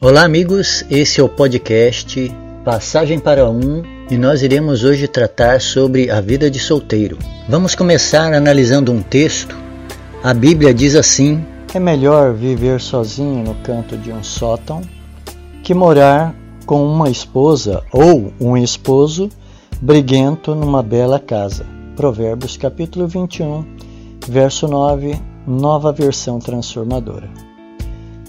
Olá, amigos. Esse é o podcast Passagem para um e nós iremos hoje tratar sobre a vida de solteiro. Vamos começar analisando um texto. A Bíblia diz assim: É melhor viver sozinho no canto de um sótão que morar com uma esposa ou um esposo briguento numa bela casa. Provérbios capítulo 21, verso 9, nova versão transformadora.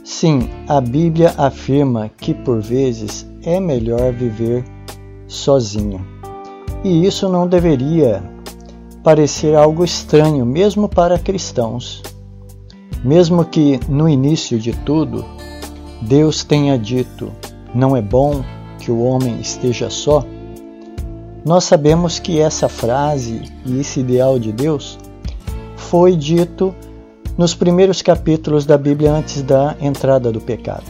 Sim, a Bíblia afirma que por vezes é melhor viver sozinho. E isso não deveria parecer algo estranho, mesmo para cristãos. Mesmo que no início de tudo Deus tenha dito: não é bom que o homem esteja só, nós sabemos que essa frase e esse ideal de Deus foi dito nos primeiros capítulos da Bíblia antes da entrada do pecado.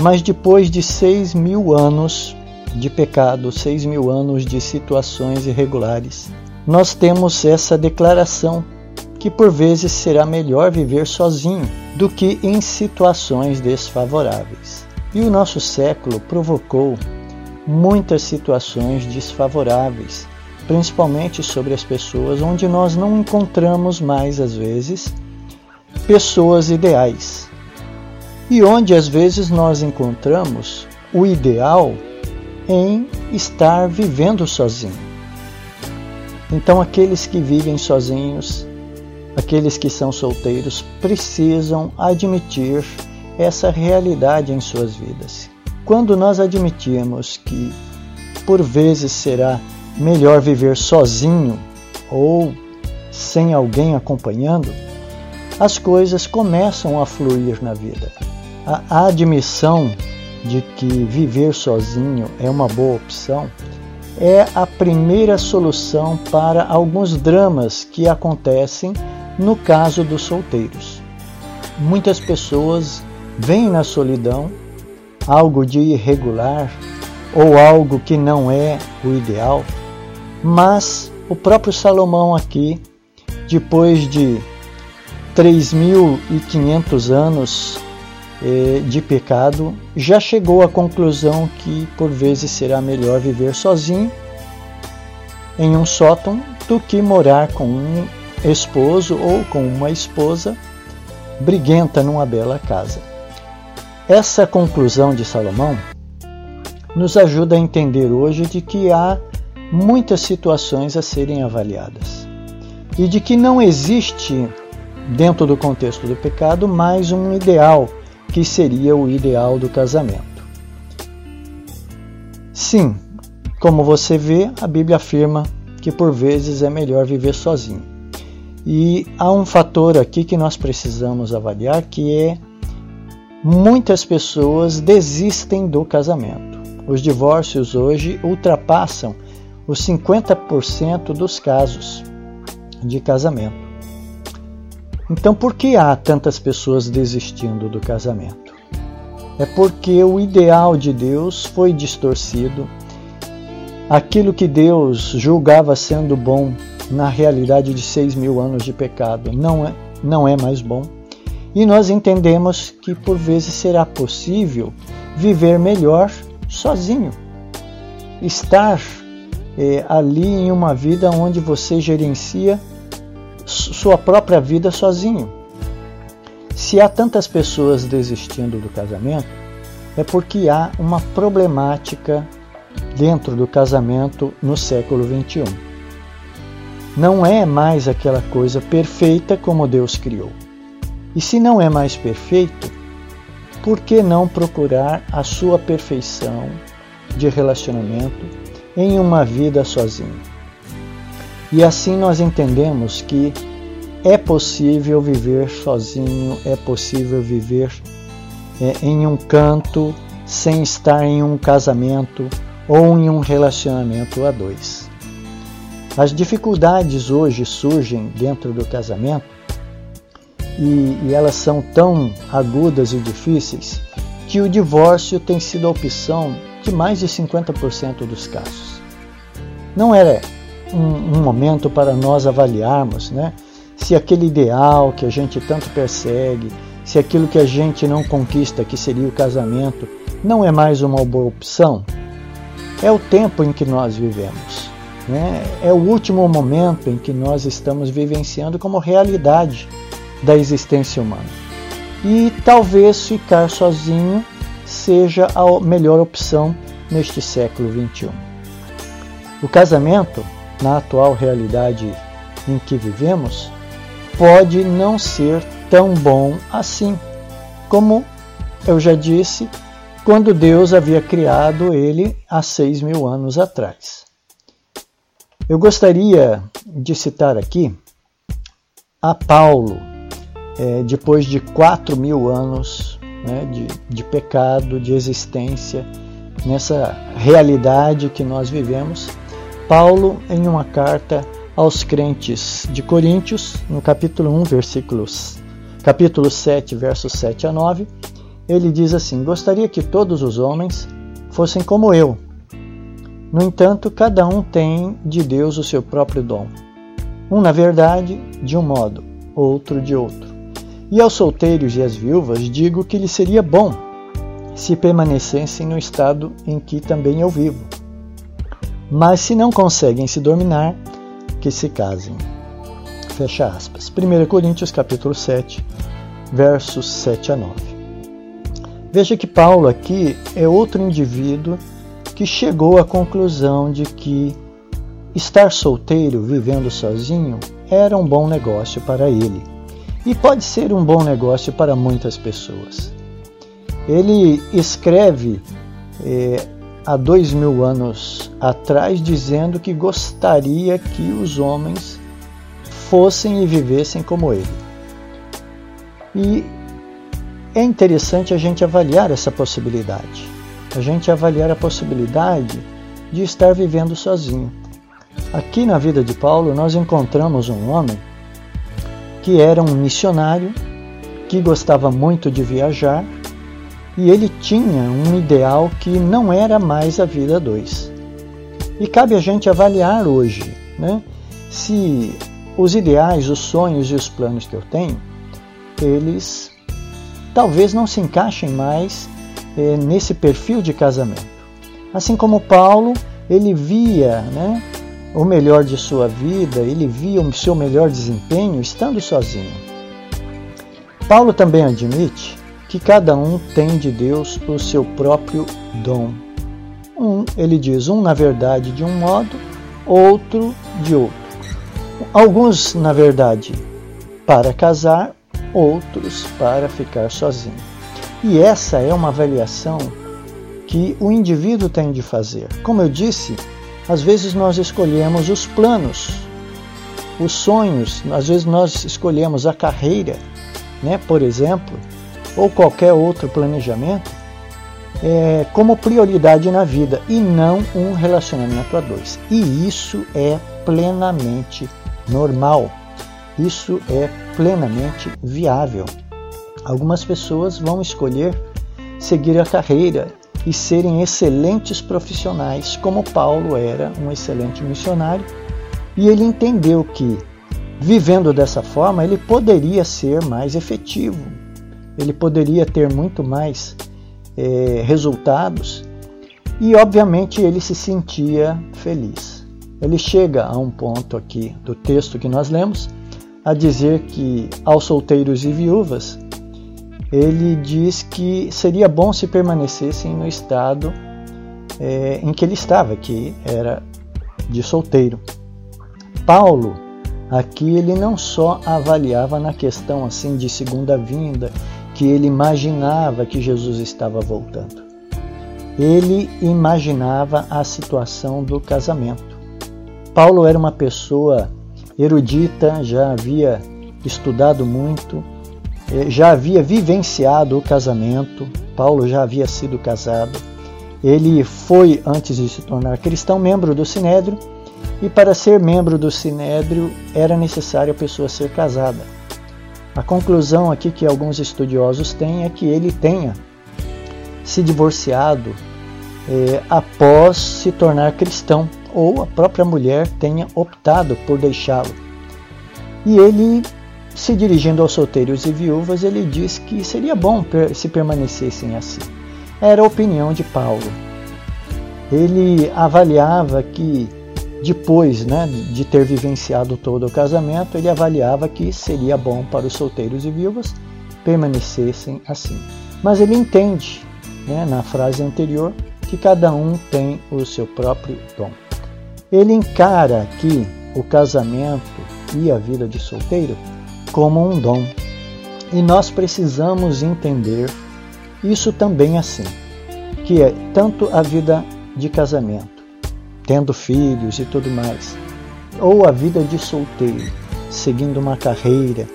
Mas depois de seis mil anos de pecado, seis mil anos de situações irregulares, nós temos essa declaração que por vezes será melhor viver sozinho do que em situações desfavoráveis. E o nosso século provocou muitas situações desfavoráveis, principalmente sobre as pessoas, onde nós não encontramos mais, às vezes, pessoas ideais. E onde às vezes nós encontramos o ideal em estar vivendo sozinho. Então, aqueles que vivem sozinhos, aqueles que são solteiros, precisam admitir essa realidade em suas vidas. Quando nós admitirmos que por vezes será melhor viver sozinho ou sem alguém acompanhando, as coisas começam a fluir na vida. A admissão de que viver sozinho é uma boa opção é a primeira solução para alguns dramas que acontecem no caso dos solteiros. Muitas pessoas veem na solidão algo de irregular ou algo que não é o ideal, mas o próprio Salomão aqui, depois de 3.500 anos eh, de pecado, já chegou à conclusão que por vezes será melhor viver sozinho em um sótão do que morar com um esposo ou com uma esposa briguenta numa bela casa. Essa conclusão de Salomão nos ajuda a entender hoje de que há muitas situações a serem avaliadas e de que não existe dentro do contexto do pecado, mais um ideal, que seria o ideal do casamento. Sim, como você vê, a Bíblia afirma que por vezes é melhor viver sozinho. E há um fator aqui que nós precisamos avaliar que é muitas pessoas desistem do casamento. Os divórcios hoje ultrapassam os 50% dos casos de casamento. Então, por que há tantas pessoas desistindo do casamento? É porque o ideal de Deus foi distorcido. Aquilo que Deus julgava sendo bom na realidade de seis mil anos de pecado não é, não é mais bom. E nós entendemos que por vezes será possível viver melhor sozinho. Estar é, ali em uma vida onde você gerencia sua própria vida sozinho. Se há tantas pessoas desistindo do casamento, é porque há uma problemática dentro do casamento no século XXI. Não é mais aquela coisa perfeita como Deus criou. E se não é mais perfeito, por que não procurar a sua perfeição de relacionamento em uma vida sozinho? E assim nós entendemos que é possível viver sozinho, é possível viver é, em um canto sem estar em um casamento ou em um relacionamento a dois. As dificuldades hoje surgem dentro do casamento e, e elas são tão agudas e difíceis que o divórcio tem sido a opção de mais de 50% dos casos. Não era um, um momento para nós avaliarmos né, se aquele ideal que a gente tanto persegue, se aquilo que a gente não conquista, que seria o casamento, não é mais uma boa opção, é o tempo em que nós vivemos. Né? É o último momento em que nós estamos vivenciando como realidade da existência humana. E talvez ficar sozinho seja a melhor opção neste século XXI. O casamento, na atual realidade em que vivemos, pode não ser tão bom assim, como eu já disse, quando Deus havia criado ele há seis mil anos atrás. Eu gostaria de citar aqui a Paulo, é, depois de quatro mil anos né, de, de pecado, de existência, nessa realidade que nós vivemos, Paulo, em uma carta aos crentes de Coríntios, no capítulo 1, versículos, capítulo 7, versos 7 a 9, ele diz assim: Gostaria que todos os homens fossem como eu. No entanto, cada um tem de Deus o seu próprio dom. Um, na verdade, de um modo, outro de outro. E aos solteiros e às viúvas digo que lhes seria bom se permanecessem no estado em que também eu vivo. Mas se não conseguem se dominar, que se casem. Fecha aspas. 1 Coríntios capítulo 7, versos 7 a 9. Veja que Paulo aqui é outro indivíduo que chegou à conclusão de que estar solteiro, vivendo sozinho, era um bom negócio para ele. E pode ser um bom negócio para muitas pessoas. Ele escreve é, há dois mil anos atrás dizendo que gostaria que os homens fossem e vivessem como ele. E é interessante a gente avaliar essa possibilidade. A gente avaliar a possibilidade de estar vivendo sozinho. Aqui na vida de Paulo, nós encontramos um homem que era um missionário, que gostava muito de viajar e ele tinha um ideal que não era mais a vida dois. E cabe a gente avaliar hoje né, se os ideais, os sonhos e os planos que eu tenho, eles talvez não se encaixem mais eh, nesse perfil de casamento. Assim como Paulo, ele via né, o melhor de sua vida, ele via o seu melhor desempenho estando sozinho. Paulo também admite que cada um tem de Deus o seu próprio dom. Um, ele diz, um na verdade de um modo, outro de outro. Alguns, na verdade, para casar, outros para ficar sozinho. E essa é uma avaliação que o indivíduo tem de fazer. Como eu disse, às vezes nós escolhemos os planos, os sonhos, às vezes nós escolhemos a carreira, né, por exemplo, ou qualquer outro planejamento é, como prioridade na vida e não um relacionamento a dois. E isso é plenamente normal. Isso é plenamente viável. Algumas pessoas vão escolher seguir a carreira e serem excelentes profissionais, como Paulo era um excelente missionário, e ele entendeu que, vivendo dessa forma, ele poderia ser mais efetivo, ele poderia ter muito mais é, resultados e, obviamente, ele se sentia feliz. Ele chega a um ponto aqui do texto que nós lemos a dizer que aos solteiros e viúvas ele diz que seria bom se permanecessem no estado é, em que ele estava, que era de solteiro. Paulo aqui ele não só avaliava na questão assim de segunda vinda que ele imaginava que Jesus estava voltando. Ele imaginava a situação do casamento. Paulo era uma pessoa erudita, já havia estudado muito, eh, já havia vivenciado o casamento. Paulo já havia sido casado. Ele foi, antes de se tornar cristão, membro do Sinédrio, e para ser membro do Sinédrio era necessário a pessoa ser casada. A conclusão aqui que alguns estudiosos têm é que ele tenha se divorciado é, após se tornar cristão, ou a própria mulher tenha optado por deixá-lo. E ele se dirigindo aos solteiros e viúvas, ele diz que seria bom se permanecessem assim. Era a opinião de Paulo. Ele avaliava que depois né, de ter vivenciado todo o casamento, ele avaliava que seria bom para os solteiros e viúvas permanecessem assim. Mas ele entende, né, na frase anterior, que cada um tem o seu próprio dom. Ele encara aqui o casamento e a vida de solteiro como um dom. E nós precisamos entender isso também assim, que é tanto a vida de casamento, tendo filhos e tudo mais, ou a vida de solteiro, seguindo uma carreira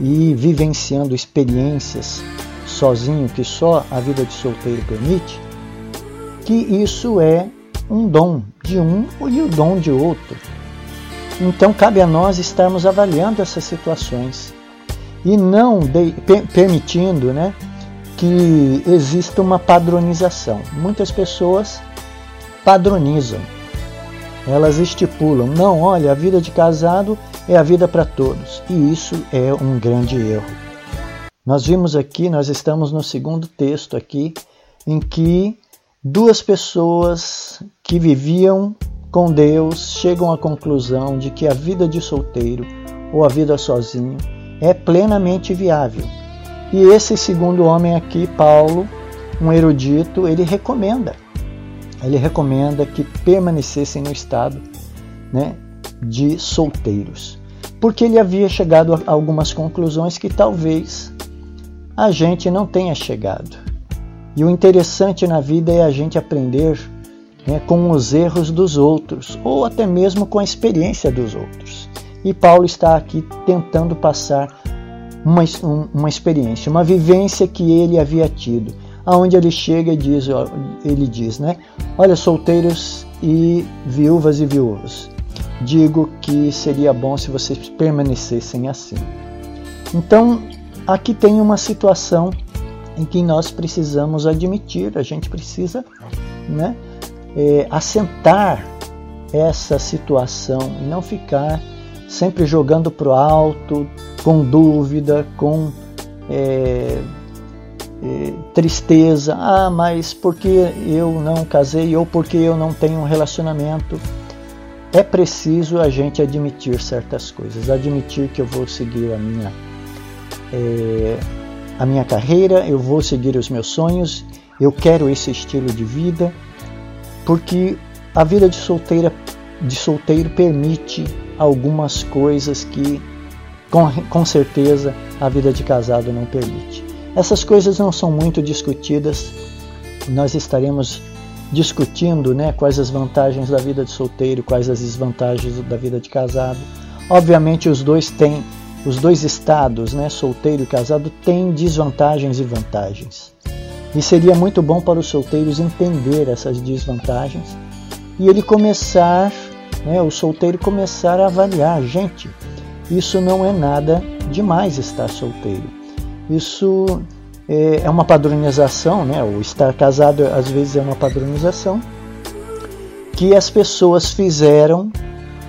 e vivenciando experiências sozinho que só a vida de solteiro permite, que isso é um dom de um e o dom de outro. Então cabe a nós estarmos avaliando essas situações e não de, permitindo né, que exista uma padronização. Muitas pessoas padronizam, elas estipulam, não, olha, a vida de casado é a vida para todos, e isso é um grande erro. Nós vimos aqui, nós estamos no segundo texto aqui, em que duas pessoas que viviam com Deus chegam à conclusão de que a vida de solteiro ou a vida sozinho é plenamente viável. E esse segundo homem aqui, Paulo, um erudito, ele recomenda. Ele recomenda que permanecessem no estado né, de solteiros. Porque ele havia chegado a algumas conclusões que talvez a gente não tenha chegado. E o interessante na vida é a gente aprender né, com os erros dos outros, ou até mesmo com a experiência dos outros. E Paulo está aqui tentando passar uma, uma experiência, uma vivência que ele havia tido, aonde ele chega e diz, ele diz, né? Olha, solteiros e viúvas e viúvos, digo que seria bom se vocês permanecessem assim. Então, aqui tem uma situação em que nós precisamos admitir, a gente precisa, né? é, assentar essa situação e não ficar sempre jogando para o alto, com dúvida, com é, tristeza. Ah, mas porque eu não casei ou porque eu não tenho um relacionamento? É preciso a gente admitir certas coisas, admitir que eu vou seguir a minha é, a minha carreira, eu vou seguir os meus sonhos, eu quero esse estilo de vida porque a vida de solteira de solteiro permite algumas coisas que com, com certeza a vida de casado não permite. Essas coisas não são muito discutidas. Nós estaremos discutindo, né, quais as vantagens da vida de solteiro, quais as desvantagens da vida de casado. Obviamente os dois têm, os dois estados, né, solteiro e casado, têm desvantagens e vantagens. E seria muito bom para os solteiros entender essas desvantagens e ele começar, né, o solteiro começar a avaliar, gente, isso não é nada demais estar solteiro. Isso é, é uma padronização, né? O estar casado às vezes é uma padronização que as pessoas fizeram,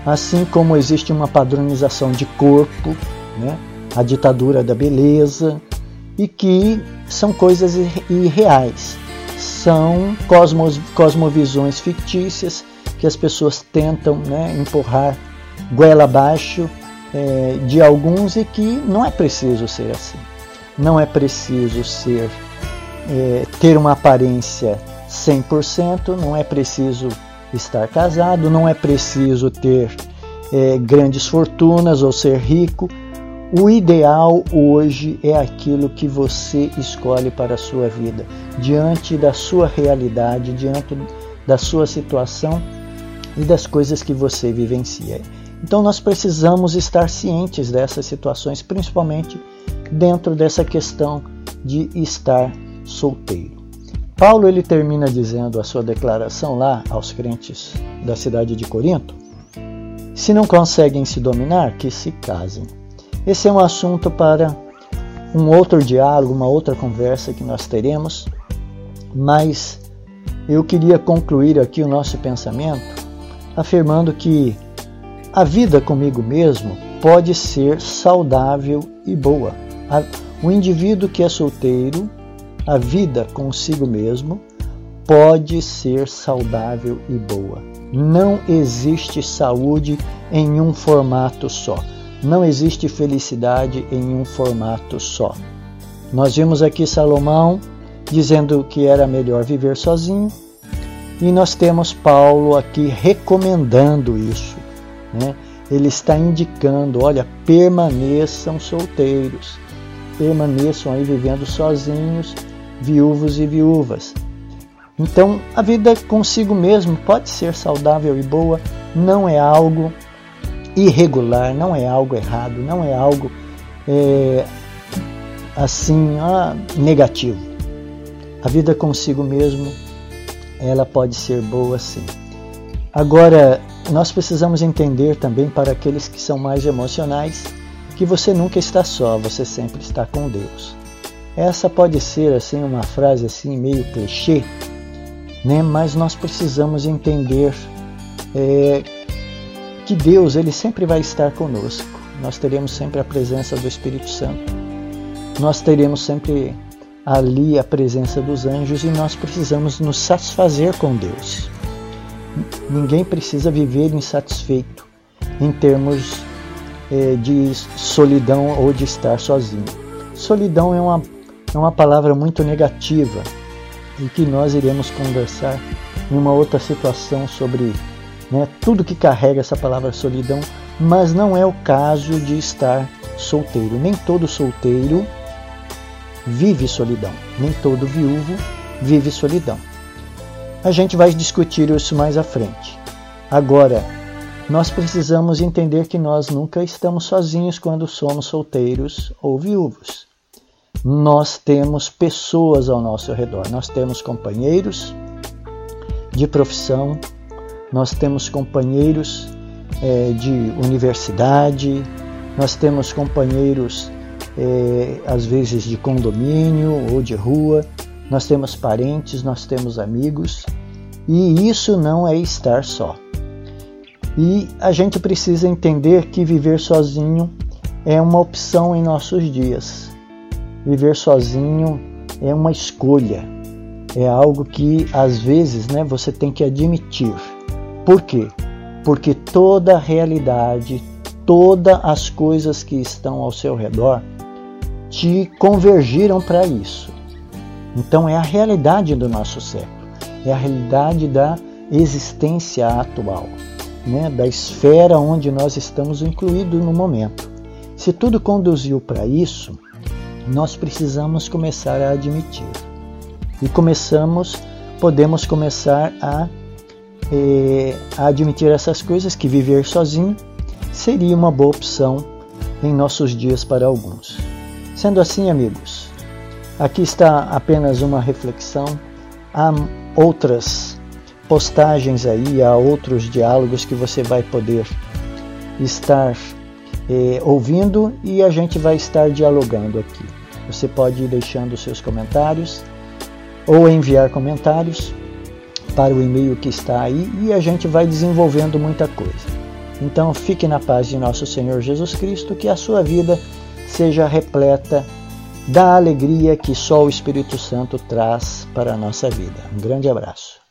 assim como existe uma padronização de corpo, né? A ditadura da beleza, e que são coisas irreais, são cosmos, cosmovisões fictícias que as pessoas tentam né, empurrar goela abaixo é, de alguns e que não é preciso ser assim. Não é preciso ser é, ter uma aparência 100%, não é preciso estar casado, não é preciso ter é, grandes fortunas ou ser rico o ideal hoje é aquilo que você escolhe para a sua vida, diante da sua realidade, diante da sua situação e das coisas que você vivencia. Então nós precisamos estar cientes dessas situações, principalmente dentro dessa questão de estar solteiro. Paulo ele termina dizendo a sua declaração lá aos crentes da cidade de Corinto: se não conseguem se dominar, que se casem. Esse é um assunto para um outro diálogo, uma outra conversa que nós teremos, mas eu queria concluir aqui o nosso pensamento afirmando que a vida comigo mesmo pode ser saudável e boa. O indivíduo que é solteiro, a vida consigo mesmo, pode ser saudável e boa. Não existe saúde em um formato só. Não existe felicidade em um formato só. Nós vimos aqui Salomão dizendo que era melhor viver sozinho, e nós temos Paulo aqui recomendando isso. Né? Ele está indicando: olha, permaneçam solteiros, permaneçam aí vivendo sozinhos, viúvos e viúvas. Então, a vida consigo mesmo pode ser saudável e boa, não é algo irregular, não é algo errado, não é algo é, assim ah, negativo. A vida consigo mesmo, ela pode ser boa sim. Agora, nós precisamos entender também para aqueles que são mais emocionais que você nunca está só, você sempre está com Deus. Essa pode ser assim uma frase assim meio clichê, né? mas nós precisamos entender é, que Deus ele sempre vai estar conosco. Nós teremos sempre a presença do Espírito Santo. Nós teremos sempre ali a presença dos anjos e nós precisamos nos satisfazer com Deus. Ninguém precisa viver insatisfeito em termos é, de solidão ou de estar sozinho. Solidão é uma, é uma palavra muito negativa e que nós iremos conversar em uma outra situação sobre né, tudo que carrega essa palavra solidão, mas não é o caso de estar solteiro. Nem todo solteiro vive solidão, nem todo viúvo vive solidão. A gente vai discutir isso mais à frente. Agora, nós precisamos entender que nós nunca estamos sozinhos quando somos solteiros ou viúvos. Nós temos pessoas ao nosso redor. Nós temos companheiros de profissão, nós temos companheiros é, de universidade, nós temos companheiros é, às vezes de condomínio ou de rua, nós temos parentes, nós temos amigos. E isso não é estar só. E a gente precisa entender que viver sozinho é uma opção em nossos dias. Viver sozinho é uma escolha, é algo que às vezes né, você tem que admitir. Por quê? Porque toda a realidade, todas as coisas que estão ao seu redor te convergiram para isso. Então é a realidade do nosso século, é a realidade da existência atual, né, da esfera onde nós estamos incluídos no momento. Se tudo conduziu para isso, nós precisamos começar a admitir. E começamos, podemos começar a, eh, a admitir essas coisas, que viver sozinho seria uma boa opção em nossos dias para alguns. Sendo assim, amigos, aqui está apenas uma reflexão. Há outras postagens aí, há outros diálogos que você vai poder estar eh, ouvindo e a gente vai estar dialogando aqui. Você pode ir deixando seus comentários ou enviar comentários para o e-mail que está aí e a gente vai desenvolvendo muita coisa. Então fique na paz de nosso Senhor Jesus Cristo, que a sua vida seja repleta da alegria que só o Espírito Santo traz para a nossa vida. Um grande abraço.